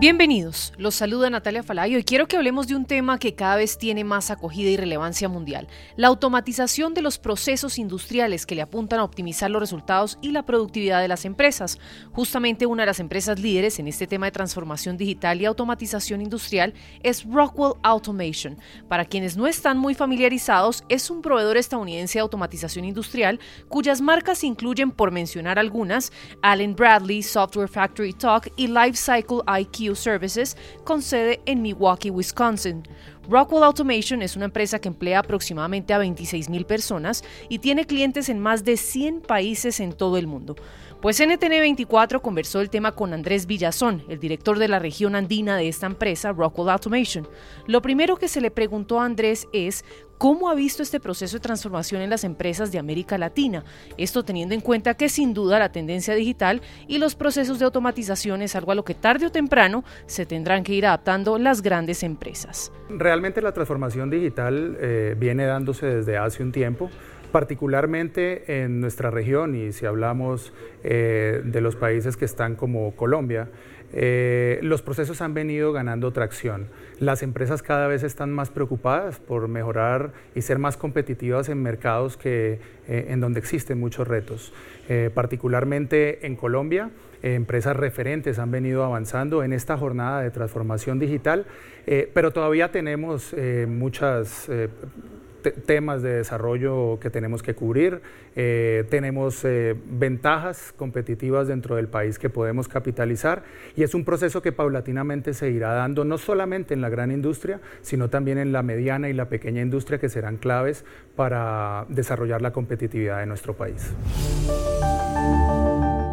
Bienvenidos, los saluda Natalia Falayo y quiero que hablemos de un tema que cada vez tiene más acogida y relevancia mundial, la automatización de los procesos industriales que le apuntan a optimizar los resultados y la productividad de las empresas. Justamente una de las empresas líderes en este tema de transformación digital y automatización industrial es Rockwell Automation. Para quienes no están muy familiarizados, es un proveedor estadounidense de automatización industrial cuyas marcas incluyen, por mencionar algunas, Allen Bradley, Software Factory Talk y Lifecycle IQ Services con sede en Milwaukee, Wisconsin. Rockwell Automation es una empresa que emplea aproximadamente a 26.000 personas y tiene clientes en más de 100 países en todo el mundo. Pues NTN24 conversó el tema con Andrés Villazón, el director de la región andina de esta empresa, Rockwell Automation. Lo primero que se le preguntó a Andrés es ¿Cómo ha visto este proceso de transformación en las empresas de América Latina? Esto teniendo en cuenta que sin duda la tendencia digital y los procesos de automatización es algo a lo que tarde o temprano se tendrán que ir adaptando las grandes empresas. Realmente la transformación digital eh, viene dándose desde hace un tiempo particularmente en nuestra región y si hablamos eh, de los países que están como Colombia, eh, los procesos han venido ganando tracción. Las empresas cada vez están más preocupadas por mejorar y ser más competitivas en mercados que, eh, en donde existen muchos retos. Eh, particularmente en Colombia, empresas referentes han venido avanzando en esta jornada de transformación digital, pero todavía tenemos muchas temas de desarrollo que tenemos que cubrir, eh, tenemos eh, ventajas competitivas dentro del país que podemos capitalizar y es un proceso que paulatinamente se irá dando no solamente en la gran industria, sino también en la mediana y la pequeña industria que serán claves para desarrollar la competitividad de nuestro país.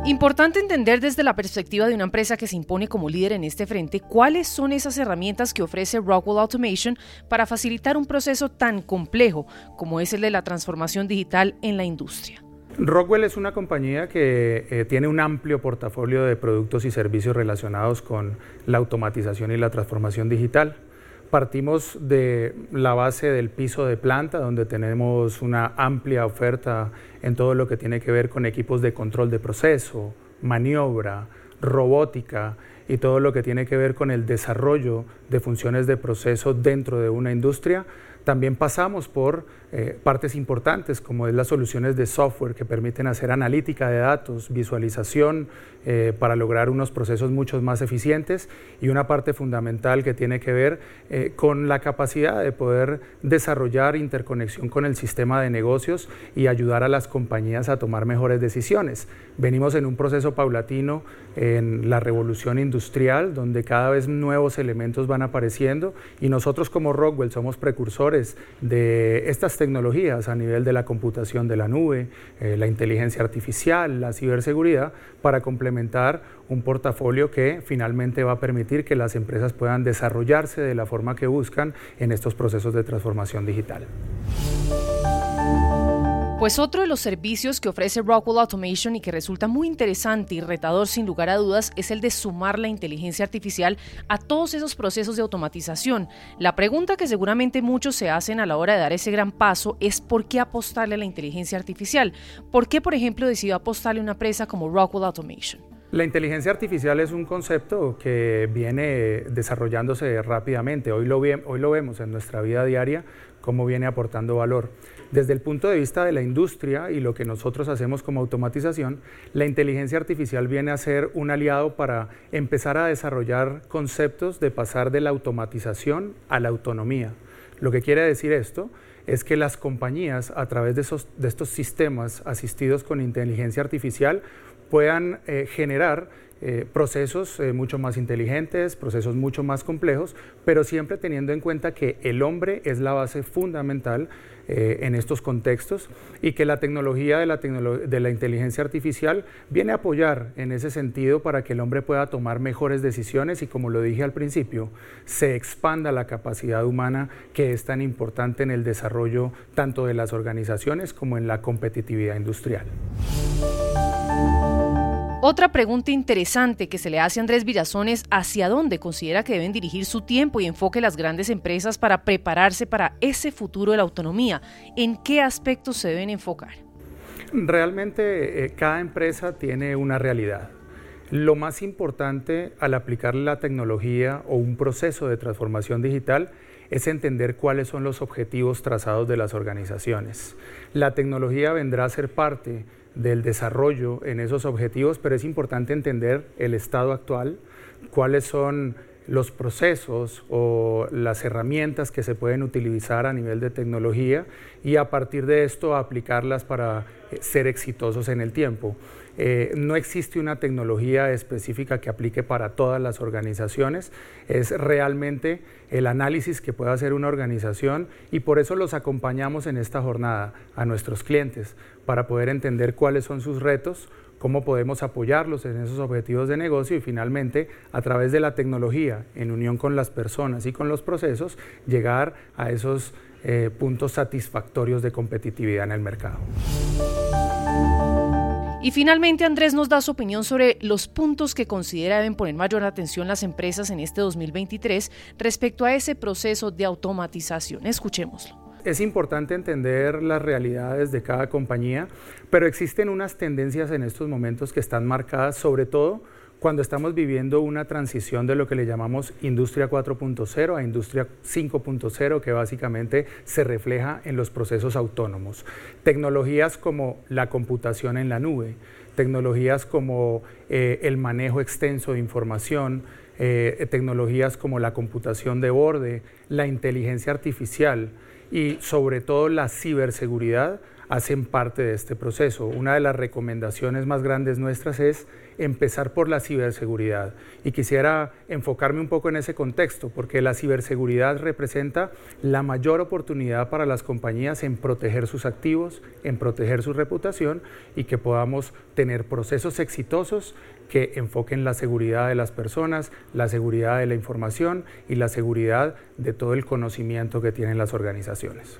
Importante entender desde la perspectiva de una empresa que se impone como líder en este frente cuáles son esas herramientas que ofrece Rockwell Automation para facilitar un proceso tan complejo como es el de la transformación digital en la industria. Rockwell es una compañía que eh, tiene un amplio portafolio de productos y servicios relacionados con la automatización y la transformación digital. Partimos de la base del piso de planta, donde tenemos una amplia oferta en todo lo que tiene que ver con equipos de control de proceso, maniobra, robótica y todo lo que tiene que ver con el desarrollo de funciones de proceso dentro de una industria también pasamos por eh, partes importantes como es las soluciones de software que permiten hacer analítica de datos, visualización eh, para lograr unos procesos mucho más eficientes y una parte fundamental que tiene que ver eh, con la capacidad de poder desarrollar interconexión con el sistema de negocios y ayudar a las compañías a tomar mejores decisiones. Venimos en un proceso paulatino en la revolución industrial donde cada vez nuevos elementos van apareciendo y nosotros como Rockwell somos precursores de estas tecnologías a nivel de la computación de la nube, eh, la inteligencia artificial, la ciberseguridad, para complementar un portafolio que finalmente va a permitir que las empresas puedan desarrollarse de la forma que buscan en estos procesos de transformación digital. Pues otro de los servicios que ofrece Rockwell Automation y que resulta muy interesante y retador sin lugar a dudas es el de sumar la inteligencia artificial a todos esos procesos de automatización. La pregunta que seguramente muchos se hacen a la hora de dar ese gran paso es por qué apostarle a la inteligencia artificial. ¿Por qué, por ejemplo, decidió apostarle a una empresa como Rockwell Automation? La inteligencia artificial es un concepto que viene desarrollándose rápidamente. Hoy lo, hoy lo vemos en nuestra vida diaria, cómo viene aportando valor. Desde el punto de vista de la industria y lo que nosotros hacemos como automatización, la inteligencia artificial viene a ser un aliado para empezar a desarrollar conceptos de pasar de la automatización a la autonomía. Lo que quiere decir esto es que las compañías a través de, estos sistemas asistidos con inteligencia artificial puedan eh, generar eh, procesos eh, mucho más inteligentes, procesos mucho más complejos, pero siempre teniendo en cuenta que el hombre es la base fundamental en estos contextos y que la tecnología de la, de la inteligencia artificial viene a apoyar en ese sentido para que el hombre pueda tomar mejores decisiones y como lo dije al principio, se expanda la capacidad humana que es tan importante en el desarrollo tanto de las organizaciones como en la competitividad industrial. Otra pregunta interesante que se le hace a Andrés Villazón es hacia dónde considera que deben dirigir su tiempo y enfoque las grandes empresas para prepararse para ese futuro de la autonomía. ¿En qué aspectos se deben enfocar? Realmente eh, cada empresa tiene una realidad. Lo más importante al aplicar la tecnología o un proceso de transformación digital es entender cuáles son los objetivos trazados de las organizaciones. La tecnología vendrá a ser parte del desarrollo en esos objetivos, pero es importante entender el estado actual, cuáles son los procesos o las herramientas que se pueden utilizar a nivel de tecnología y a partir de esto aplicarlas para eh, ser exitosos en el tiempo. Eh, no existe una tecnología específica que aplique para todas las organizaciones, es realmente el análisis que puede hacer una organización y por eso los acompañamos en esta jornada a nuestros clientes para poder entender cuáles son sus retos, cómo podemos apoyarlos en esos objetivos de negocio y finalmente a través de la tecnología, en unión con las personas y con los procesos, llegar a esos eh, puntos satisfactorios de competitividad en el mercado. Y finalmente Andrés nos da su opinión sobre los puntos que considera deben poner mayor atención las empresas en este 2023 respecto a ese proceso de automatización. Escuchémoslo. Es importante entender las realidades de cada compañía, pero existen unas tendencias en estos momentos que están marcadas sobre todo cuando estamos viviendo una transición de lo que le llamamos industria 4.0 a industria 5.0, que básicamente se refleja en los procesos autónomos. Tecnologías como la computación en la nube, tecnologías como eh, el manejo extenso de información, eh, tecnologías como la computación de borde, la inteligencia artificial y sobre todo la ciberseguridad hacen parte de este proceso. Una de las recomendaciones más grandes nuestras es empezar por la ciberseguridad. Y quisiera enfocarme un poco en ese contexto, porque la ciberseguridad representa la mayor oportunidad para las compañías en proteger sus activos, en proteger su reputación y que podamos tener procesos exitosos que enfoquen la seguridad de las personas, la seguridad de la información y la seguridad de todo el conocimiento que tienen las organizaciones.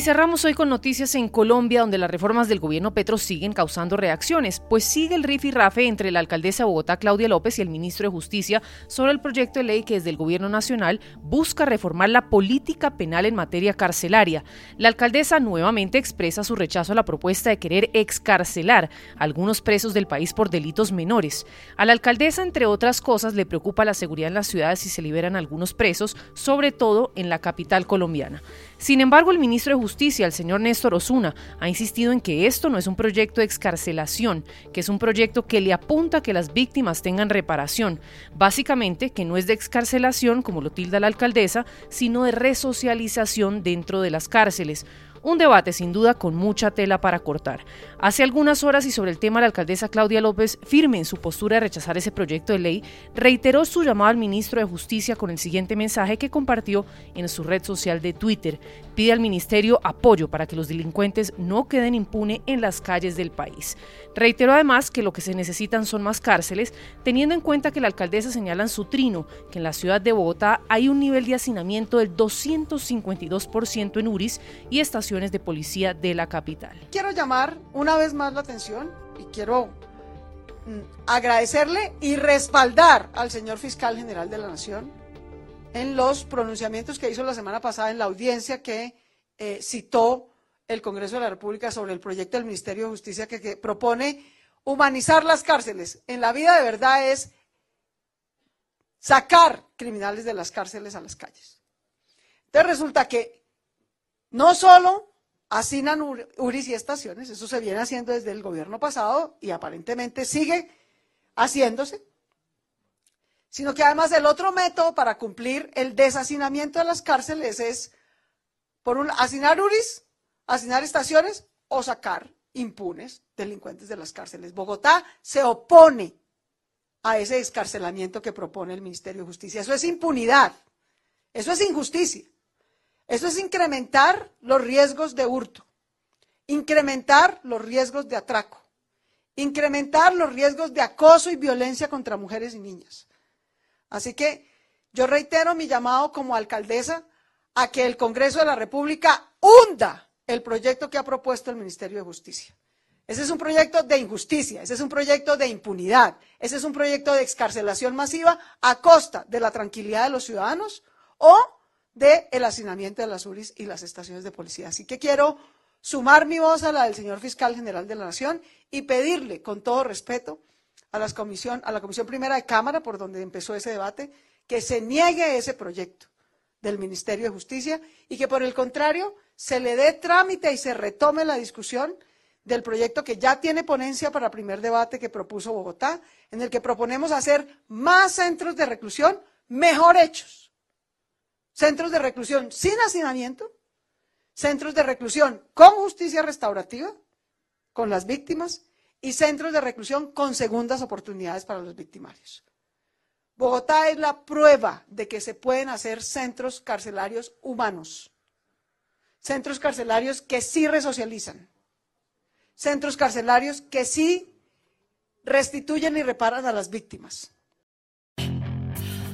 Y cerramos hoy con noticias en Colombia, donde las reformas del gobierno Petro siguen causando reacciones, pues sigue el rafe entre la alcaldesa de Bogotá, Claudia López, y el ministro de Justicia sobre el proyecto de ley que desde el gobierno nacional busca reformar la política penal en materia carcelaria. La alcaldesa nuevamente expresa su rechazo a la propuesta de querer excarcelar a algunos presos del país por delitos menores. A la alcaldesa, entre otras cosas, le preocupa la seguridad en las ciudades si se liberan algunos presos, sobre todo en la capital colombiana. Sin embargo, el ministro de Justicia, el señor Néstor Osuna, ha insistido en que esto no es un proyecto de excarcelación, que es un proyecto que le apunta a que las víctimas tengan reparación. Básicamente, que no es de excarcelación, como lo tilda la alcaldesa, sino de resocialización dentro de las cárceles. Un debate sin duda con mucha tela para cortar. Hace algunas horas y sobre el tema la alcaldesa Claudia López, firme en su postura de rechazar ese proyecto de ley, reiteró su llamado al ministro de Justicia con el siguiente mensaje que compartió en su red social de Twitter. Pide al ministerio apoyo para que los delincuentes no queden impune en las calles del país. Reiteró además que lo que se necesitan son más cárceles, teniendo en cuenta que la alcaldesa señala en su trino que en la ciudad de Bogotá hay un nivel de hacinamiento del 252% en URIs y estaciones de policía de la capital. Quiero llamar una vez más la atención y quiero mm, agradecerle y respaldar al señor fiscal general de la Nación en los pronunciamientos que hizo la semana pasada en la audiencia que eh, citó el Congreso de la República sobre el proyecto del Ministerio de Justicia que, que propone humanizar las cárceles. En la vida de verdad es sacar criminales de las cárceles a las calles. Entonces resulta que no solo asignan URIs y estaciones, eso se viene haciendo desde el gobierno pasado y aparentemente sigue haciéndose, sino que además el otro método para cumplir el deshacinamiento de las cárceles es por un, asignar URIs, asignar estaciones o sacar impunes delincuentes de las cárceles. Bogotá se opone a ese descarcelamiento que propone el Ministerio de Justicia. Eso es impunidad, eso es injusticia. Eso es incrementar los riesgos de hurto, incrementar los riesgos de atraco, incrementar los riesgos de acoso y violencia contra mujeres y niñas. Así que yo reitero mi llamado como alcaldesa a que el Congreso de la República hunda el proyecto que ha propuesto el Ministerio de Justicia. Ese es un proyecto de injusticia, ese es un proyecto de impunidad, ese es un proyecto de excarcelación masiva a costa de la tranquilidad de los ciudadanos o del hacinamiento de las URIs y las estaciones de policía. Así que quiero sumar mi voz a la del señor fiscal general de la Nación y pedirle, con todo respeto, a, la comisión, a la Comisión Primera de Cámara, por donde empezó ese debate, que se niegue ese proyecto del Ministerio de Justicia y que, por el contrario, se le dé trámite y se retome la discusión del proyecto que ya tiene ponencia para primer debate que propuso Bogotá, en el que proponemos hacer más centros de reclusión mejor hechos. Centros de reclusión sin hacinamiento, centros de reclusión con justicia restaurativa, con las víctimas, y centros de reclusión con segundas oportunidades para los victimarios. Bogotá es la prueba de que se pueden hacer centros carcelarios humanos, centros carcelarios que sí resocializan, centros carcelarios que sí restituyen y reparan a las víctimas.